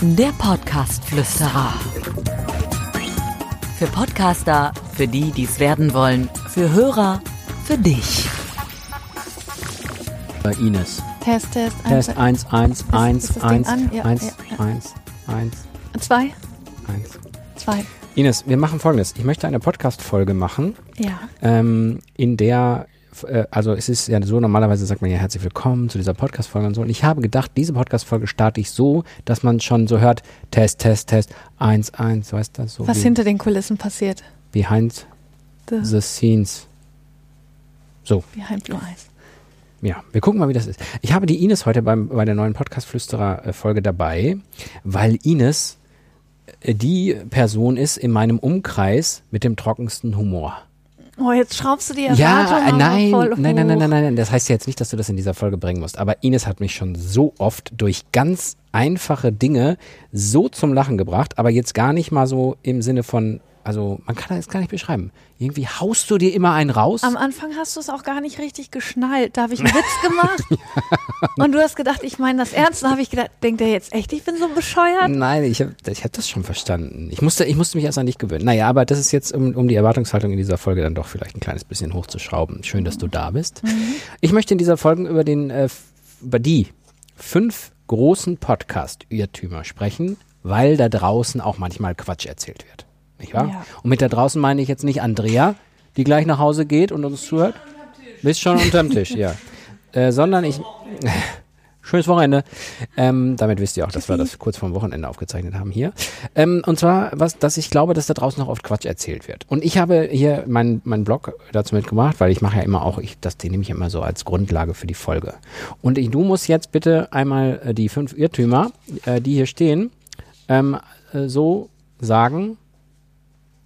Der Podcast-Flüsterer. Für Podcaster, für die, die es werden wollen, für Hörer, für dich. Bei Ines. Test, Test. Test 1, 1, 1, ist das 1, Ding an? Ja, 1, ja, ja. 1, 1, Zwei? 1. Zwei. Ines, wir machen folgendes. Ich möchte eine Podcast-Folge machen, Ja. ähm, in der, äh, also es ist ja so, normalerweise sagt man ja herzlich willkommen zu dieser Podcast-Folge und so. Und ich habe gedacht, diese Podcast-Folge starte ich so, dass man schon so hört, Test, Test, Test, 1, 1, weißt du, so Was hinter den Kulissen passiert. behind The, the scenes. So, behind Blue Eyes. Ja, wir gucken mal, wie das ist. Ich habe die Ines heute beim, bei der neuen Podcast-Flüsterer-Folge dabei, weil Ines äh, die Person ist in meinem Umkreis mit dem trockensten Humor. Oh, jetzt schraubst du die Ja, Erwartungen nein, voll nein, nein, nein, hoch. nein, nein, das heißt ja jetzt nicht, dass du das in dieser Folge bringen musst. Aber Ines hat mich schon so oft durch ganz einfache Dinge so zum Lachen gebracht, aber jetzt gar nicht mal so im Sinne von, also man kann das gar nicht beschreiben. Irgendwie haust du dir immer einen raus. Am Anfang hast du es auch gar nicht richtig geschnallt. Da habe ich einen Witz gemacht und du hast gedacht, ich meine das ernst. Und habe ich gedacht, denkt er jetzt echt, ich bin so bescheuert? Nein, ich habe ich hab das schon verstanden. Ich musste, ich musste mich erst an dich gewöhnen. Naja, aber das ist jetzt, um, um die Erwartungshaltung in dieser Folge dann doch vielleicht ein kleines bisschen hochzuschrauben. Schön, dass du da bist. Ich möchte in dieser Folge über den, äh, über die fünf großen Podcast-Irrtümer sprechen, weil da draußen auch manchmal Quatsch erzählt wird. Nicht wahr? Ja. Und mit da draußen meine ich jetzt nicht Andrea, die gleich nach Hause geht und uns zuhört. Bist schon unterm Tisch, ja. Äh, sondern ich. Schönes Wochenende. Ähm, damit wisst ihr auch, dass wir das kurz vorm Wochenende aufgezeichnet haben hier. Ähm, und zwar, was, dass ich glaube, dass da draußen noch oft Quatsch erzählt wird. Und ich habe hier meinen meinen Blog dazu mitgebracht, weil ich mache ja immer auch, ich, das den nehme ich immer so als Grundlage für die Folge. Und ich, du musst jetzt bitte einmal äh, die fünf Irrtümer, äh, die hier stehen, ähm, äh, so sagen,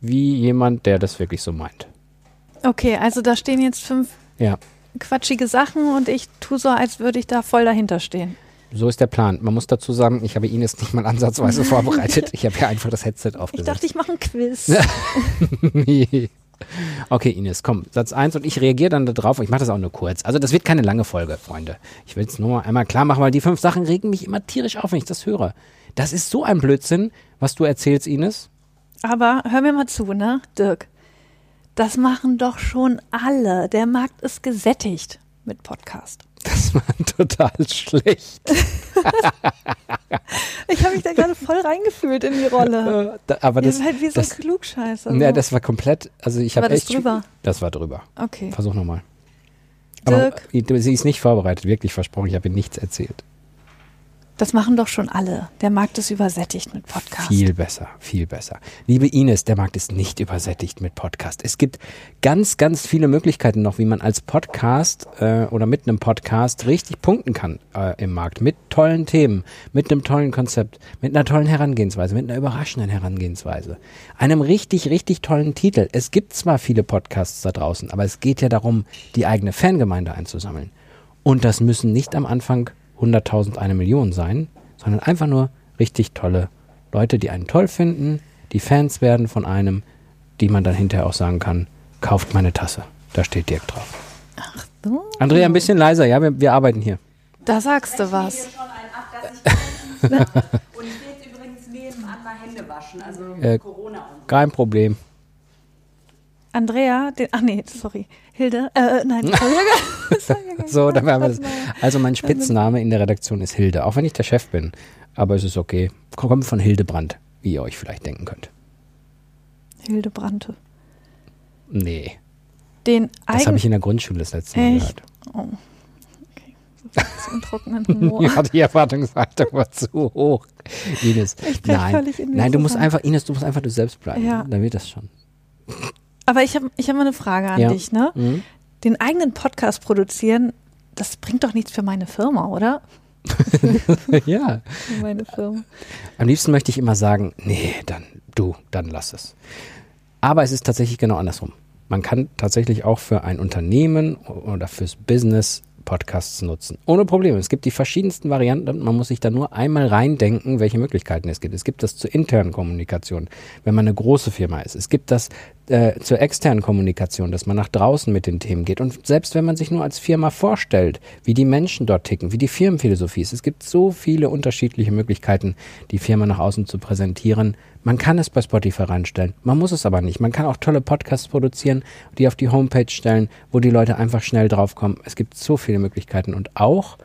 wie jemand, der das wirklich so meint. Okay, also da stehen jetzt fünf Ja. quatschige Sachen und ich tue so, als würde ich da voll dahinter stehen. So ist der Plan. Man muss dazu sagen, ich habe Ines nicht mal ansatzweise vorbereitet. Ich habe ja einfach das Headset Ich aufgesetzt. dachte, ich mache einen Quiz. Nee. Okay, Ines, komm, Satz 1 und ich reagiere dann darauf. Ich mache das auch nur kurz. Also das wird keine lange Folge, Freunde. Ich will es nur mal einmal klar machen, weil die fünf Sachen regen mich immer tierisch auf, wenn ich das höre. Das ist so ein Blödsinn, was du erzählst, Ines. Aber hör mir mal zu, ne, Dirk. Das machen doch schon alle. Der Markt ist gesättigt mit Podcast. Das war total schlecht. Ich habe mich da gerade voll reingefühlt in die Rolle. Da- Aber Ihr das, seid wie so ein das, Klugscheißer. ja, so. das war komplett, also ich habe War das echt... drüber? Das war drüber. Okay. Versuch nochmal. Aber Dirk, du- sie ist nicht vorbereitet, wirklich versprochen. Ich habe ihr nichts erzählt. Das machen doch schon alle. Der Markt ist übersättigt mit Podcast. Viel besser, viel besser. Liebe Ines, der Markt ist nicht übersättigt mit Podcast. Es gibt ganz, ganz viele Möglichkeiten noch, wie man als Podcast äh, oder mit einem Podcast richtig punkten kann äh, im Markt. Mit tollen Themen, mit einem tollen Konzept, mit einer tollen Herangehensweise, mit einer überraschenden Herangehensweise. Einem richtig, richtig tollen Titel. Es gibt zwar viele Podcasts da draußen, aber es geht ja darum, die eigene Fangemeinde einzusammeln. Und das müssen nicht am Anfang 100.000, eine Million sein, sondern einfach nur richtig tolle Leute, die einen toll finden, die Fans werden von einem, die man dann hinterher auch sagen kann, kauft meine Tasse. Da steht Dirk drauf. So, Andrea, ein bisschen leiser, ja, wir, wir arbeiten hier. da sagst du was. Und ich will jetzt übrigens nebenan mal Hände waschen, also Äh, Corona und Kein Problem. Andrea, den, ach nee, sorry. Hilde, äh, nein, Entschuldigung. So, dann haben wir das. Also mein Spitzname in der Redaktion ist Hilde, auch wenn ich der Chef bin. Aber es ist okay. Kommt von Hildebrand, wie ihr euch vielleicht denken könnt. Hilde Brandte. Nee, Den das habe ich in der Grundschule das letzte Mal Echt? gehört. oh, okay. So einen trockenen Humor. Ja, die Erwartungshaltung war zu hoch. Ines, Ich nein, völlig in mir nein, du musst einfach, Ines, du musst einfach du selbst bleiben. Ja. Dann wird das schon. Aber ich habe ich hab mal eine Frage an Ja. dich, ne? Mhm. Den eigenen Podcast produzieren, das bringt doch nichts für meine Firma, oder? ja. Für meine Firma. Am liebsten möchte ich immer sagen, nee, dann du, dann lass es. Aber es ist tatsächlich genau andersrum. Man kann tatsächlich auch für ein Unternehmen oder fürs Business Podcasts nutzen. Ohne Probleme. Es gibt die verschiedensten Varianten. Man muss sich da nur einmal reindenken, welche Möglichkeiten es gibt. Es gibt das zur internen Kommunikation, wenn man eine große Firma ist. Es gibt das äh, zur externen Kommunikation, dass man nach draußen mit den Themen geht. Und selbst wenn man sich nur als Firma vorstellt, wie die Menschen dort ticken, wie die Firmenphilosophie ist, es gibt so viele unterschiedliche Möglichkeiten, die Firma nach außen zu präsentieren. Man kann es bei Spotify reinstellen, man muss es aber nicht. Man kann auch tolle Podcasts produzieren, die auf die Homepage stellen, wo die Leute einfach schnell draufkommen. Es gibt so viele Möglichkeiten. Und auch,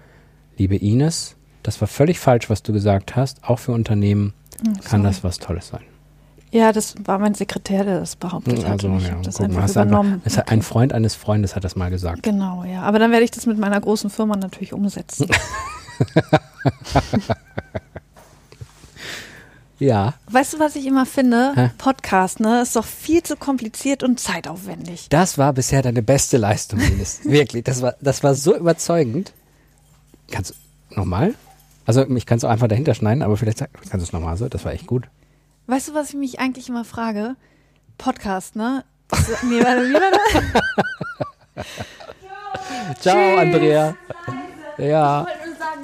liebe Ines, das war völlig falsch, was du gesagt hast, auch für Unternehmen kann das was Tolles sein. Ja, das war mein Sekretär, der das behauptet hat. Also, ich ja, das guck einfach hast übernommen. Einfach, hat ein Freund eines Freundes hat das mal gesagt. Genau, ja. Aber dann werde ich das mit meiner großen Firma natürlich umsetzen. Ja, weißt du, was ich immer finde? Hä? Podcast, ne, ist doch viel zu kompliziert und zeitaufwendig. das war bisher deine beste Leistung, Ines. Wirklich, das war, das war so überzeugend. Kannst du nochmal? Also, ich kann es auch einfach dahinter schneiden, aber vielleicht kannst du es nochmal so. Das war echt gut. Weißt du, was ich mich eigentlich immer frage? Podcast, ne? So, nee, warte, wie war das? Ciao, Andrea. Ja,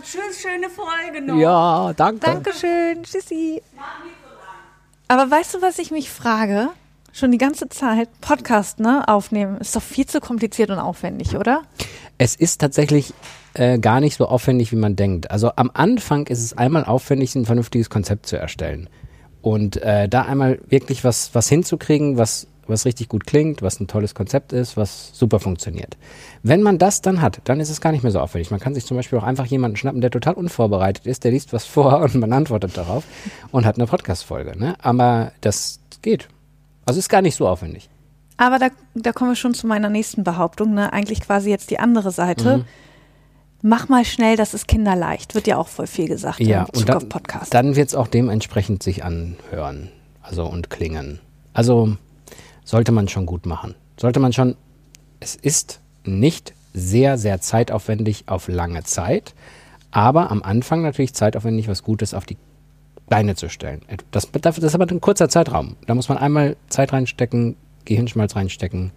Tschüss, schöne Folge noch. ja, danke. Dankeschön, tschüssi. Aber weißt du, was ich mich frage? Schon die ganze Zeit, Podcast, ne, aufnehmen, ist doch viel zu kompliziert und aufwendig, oder? Es ist tatsächlich äh, gar nicht so aufwendig, wie man denkt. Also am Anfang ist es einmal aufwendig, ein vernünftiges Konzept zu erstellen. Und äh, da einmal wirklich was, was hinzukriegen, was, was richtig gut klingt, was ein tolles Konzept ist, was super funktioniert. Wenn man das dann hat, dann ist es gar nicht mehr so aufwendig. Man kann sich zum Beispiel auch einfach jemanden schnappen, der total unvorbereitet ist, der liest was vor und man antwortet darauf und hat eine Podcast-Folge. Ne? Aber das geht. Also ist gar nicht so aufwendig. Aber da, da kommen wir schon zu meiner nächsten Behauptung, ne? Eigentlich quasi jetzt die andere Seite. Mhm. Mach mal schnell, das ist kinderleicht. Wird ja auch voll viel gesagt Ja, in Bezug und dann, auf Podcast. dann wird es auch dementsprechend sich anhören. Also und klingen. Also sollte man schon gut machen. Sollte man schon, es ist nicht sehr, sehr zeitaufwendig auf lange Zeit, aber am Anfang natürlich zeitaufwendig, was Gutes auf die Beine zu stellen. Das, das ist aber ein kurzer Zeitraum. Da muss man einmal Zeit reinstecken, Gehirnschmalz reinstecken,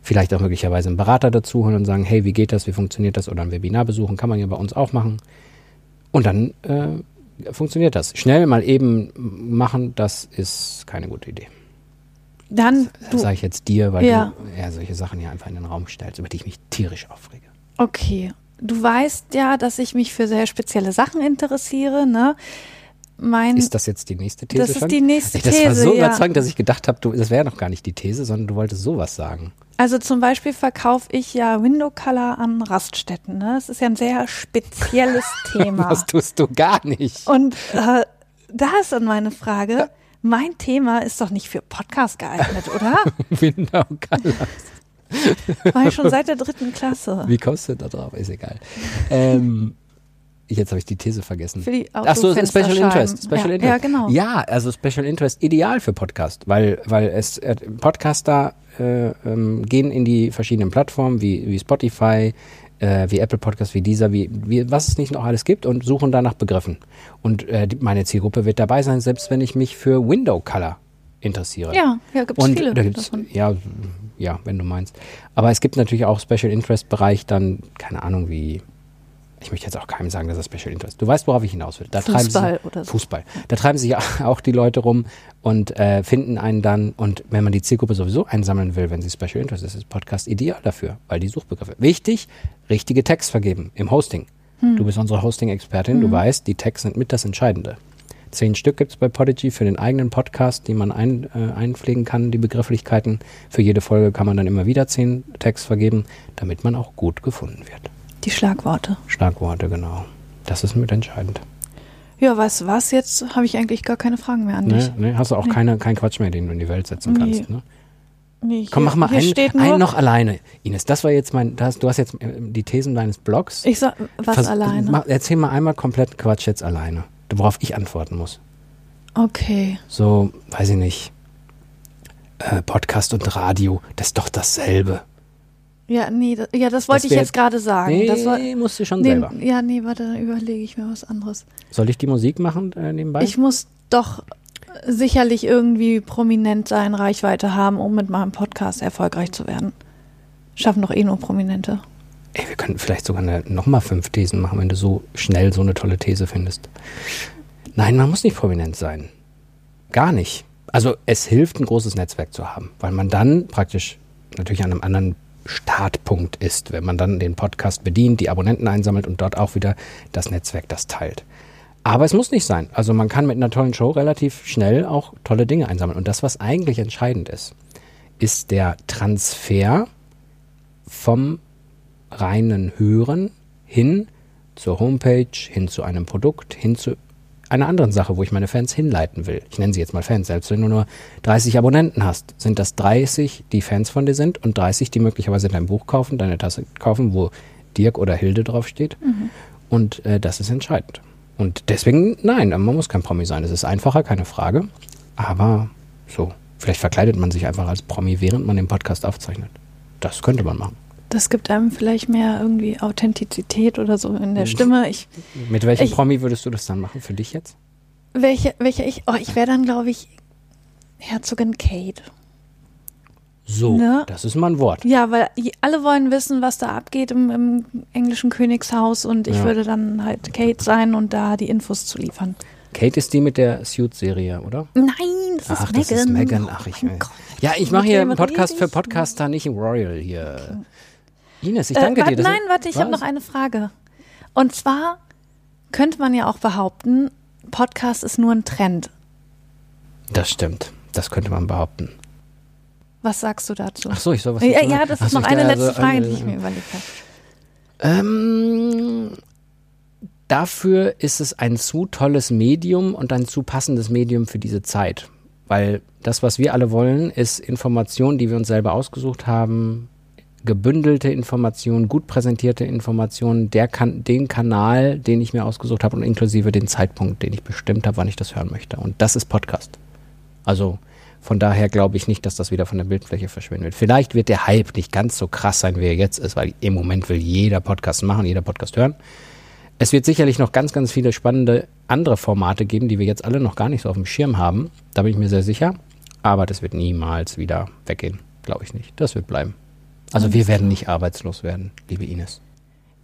vielleicht auch möglicherweise einen Berater dazu holen und sagen, hey, wie geht das, wie funktioniert das? Oder ein Webinar besuchen, kann man ja bei uns auch machen. Und dann äh, funktioniert das. Schnell mal eben machen, das ist keine gute Idee. Dann, Das sage ich jetzt dir, weil Ja. du ja, solche Sachen hier einfach in den Raum stellst, über die ich mich tierisch aufrege. okay. Du weißt ja, dass ich mich für sehr spezielle Sachen interessiere, ne? Mein, Ist das jetzt die nächste These das ist schon? die nächste das war These, so ja. überzeugend, dass ich gedacht habe, du, das wäre noch gar nicht die These, sondern du wolltest sowas sagen. Also zum Beispiel verkaufe ich ja Window Color an Raststätten. Ne? Das ist ja ein sehr spezielles Thema. Das tust du gar nicht. Und äh, da ist dann meine Frage, mein Thema ist doch nicht für Podcast geeignet, oder? Window Color. War ich schon seit der dritten Klasse. Wie kommst du da drauf? Ist egal. Ähm, jetzt habe ich die These vergessen. Für die Ach so, Special. Interest. Special ja, Interest. Ja, genau. Ja, also Special Interest ideal für Podcast, weil, weil es äh, Podcaster äh, ähm, gehen in die verschiedenen Plattformen wie, wie Spotify, äh, wie Apple Podcasts, wie dieser, wie, wie was es nicht noch alles gibt und suchen da nach Begriffen. Und äh, die, meine Zielgruppe wird dabei sein, selbst wenn ich mich für Window Color interessiere. Ja, ja gibt es Und viele da gibt's, davon. ja, ja, wenn du meinst. Aber es gibt natürlich auch Special Interest Bereich dann, keine Ahnung, wie, ich möchte jetzt auch keinem sagen, dass das Special Interest. Du weißt, worauf ich hinaus will. Da Fußball sie, oder so. Fußball. Da treiben sich auch die Leute rum und äh, finden einen dann. Und wenn man die Zielgruppe sowieso einsammeln will, wenn sie Special Interest ist, ist Podcast ideal dafür, weil die Suchbegriffe. Wichtig, richtige Tags vergeben im Hosting. Hm. Du bist unsere Hosting-Expertin, du weißt, die Tags sind mit das Entscheidende. Zehn Stück gibt es bei Podigy für den eigenen Podcast, die man ein, äh, einpflegen kann, die Begrifflichkeiten. Für jede Folge kann man dann immer wieder zehn Tags vergeben, damit man auch gut gefunden wird. Die Schlagworte. Schlagworte, genau. Das ist mit entscheidend. Ja, du was? Jetzt habe ich eigentlich gar keine Fragen mehr an dich. Ne? Ne? Hast du auch Nee. keine, keinen Quatsch mehr, den du in die Welt setzen Nee. kannst. Ne? Nee, Komm, hier- mach mal einen, einen noch alleine. Ines, das war jetzt mein, das, du hast jetzt äh, die Thesen deines Blogs. Ich sag, was Vers- alleine? Mach, erzähl mal einmal komplett Quatsch jetzt alleine, worauf ich antworten muss. Okay. So, weiß ich nicht. Äh, Podcast und Radio, das ist doch dasselbe. Ja, nee, das, ja, das wollte ich jetzt gerade sagen. Nee, das war, musst du schon nee, selber. Ja, nee, warte, dann überlege ich mir was anderes. Soll ich die Musik machen äh, nebenbei? Ich muss doch sicherlich irgendwie prominent sein, Reichweite haben, um mit meinem Podcast erfolgreich zu werden. Schaffen doch eh nur Prominente. Ey, wir könnten vielleicht sogar nochmal fünf Thesen machen, wenn du so schnell so eine tolle These findest. Nein, man muss nicht prominent sein. Gar nicht. Also es hilft, ein großes Netzwerk zu haben, weil man dann praktisch natürlich an einem anderen Startpunkt ist, wenn man dann den Podcast bedient, die Abonnenten einsammelt und dort auch wieder das Netzwerk das teilt. Aber es muss nicht sein. Also man kann mit einer tollen Show relativ schnell auch tolle Dinge einsammeln. Und das, was eigentlich entscheidend ist, ist der Transfer vom reinen Hören hin zur Homepage, hin zu einem Produkt, hin zu einer anderen Sache, wo ich meine Fans hinleiten will. Ich nenne sie jetzt mal Fans. Selbst wenn du nur 30 Abonnenten hast, sind das 30, die Fans von dir sind und 30, die möglicherweise dein Buch kaufen, deine Tasse kaufen, wo Dirk oder Hilde draufsteht. Mhm. Und äh, das ist entscheidend. Und deswegen, nein, man muss kein Promi sein. Es ist einfacher, keine Frage. Aber so, vielleicht verkleidet man sich einfach als Promi, während man den Podcast aufzeichnet. Das könnte man machen. Das gibt einem vielleicht mehr irgendwie Authentizität oder so in der Mhm. Stimme. Ich, Mit welchem Ich- Promi würdest du das dann machen? Für dich jetzt? welche, welche ich, oh, ich wäre dann, glaube ich, Herzogin Kate. So, Ne? das ist mal ein Wort. Ja, weil alle wollen wissen, was da abgeht im, im englischen Königshaus und ich Ja. würde dann halt Kate sein und da die Infos zu liefern. Kate ist die mit der Suit-Serie, oder? Nein, das Ach, ist das ist Megan. Megan. Ach, ich, mein Gott. ja, ich mache hier einen Podcast für Podcaster, nicht im Royal hier. Ines, ich Äh, danke warte, dir. Das- nein, warte, ich habe noch eine Frage. Und zwar könnte man ja auch behaupten, Podcast ist nur ein Trend. Das stimmt. Das könnte man behaupten. Was sagst du dazu? Ach so, ich soll was ja, ja, das ist so, noch eine letzte also, Frage, äh, die ich mir überlegt habe. Ähm, dafür ist es ein zu tolles Medium und ein zu passendes Medium für diese Zeit. Weil das, was wir alle wollen, ist Information, die wir uns selber ausgesucht haben, gebündelte Informationen, gut präsentierte Informationen, der kan den Kanal, den ich mir ausgesucht habe und inklusive den Zeitpunkt, den ich bestimmt habe, wann ich das hören möchte. Und das ist Podcast. Also von daher glaube ich nicht, dass das wieder von der Bildfläche verschwindet. Vielleicht wird der Hype nicht ganz so krass sein, wie er jetzt ist, weil im Moment will jeder Podcast machen, jeder Podcast hören. Es wird sicherlich noch ganz, ganz viele spannende andere Formate geben, die wir jetzt alle noch gar nicht so auf dem Schirm haben. Da bin ich mir sehr sicher. Aber das wird niemals wieder weggehen. Glaube ich nicht. Das wird bleiben. Also wir werden nicht arbeitslos werden, liebe Ines.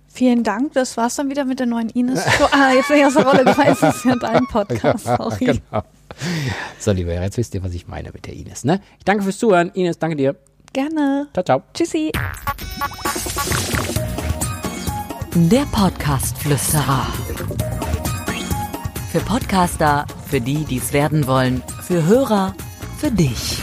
Vielen Dank, das war's dann wieder mit der neuen Ines. Show. Ah, jetzt bin ich aus der Rolle gefallen, das ist ja dein Podcast, sorry. genau. So, liebe Hörer, jetzt wisst ihr, was ich meine mit der Ines. Ne? Ich danke fürs Zuhören. Ines, danke dir. Gerne. Ciao, ciao. Tschüssi. Der Podcast-Flüsterer. Für Podcaster, für die, die es werden wollen, für Hörer, für dich.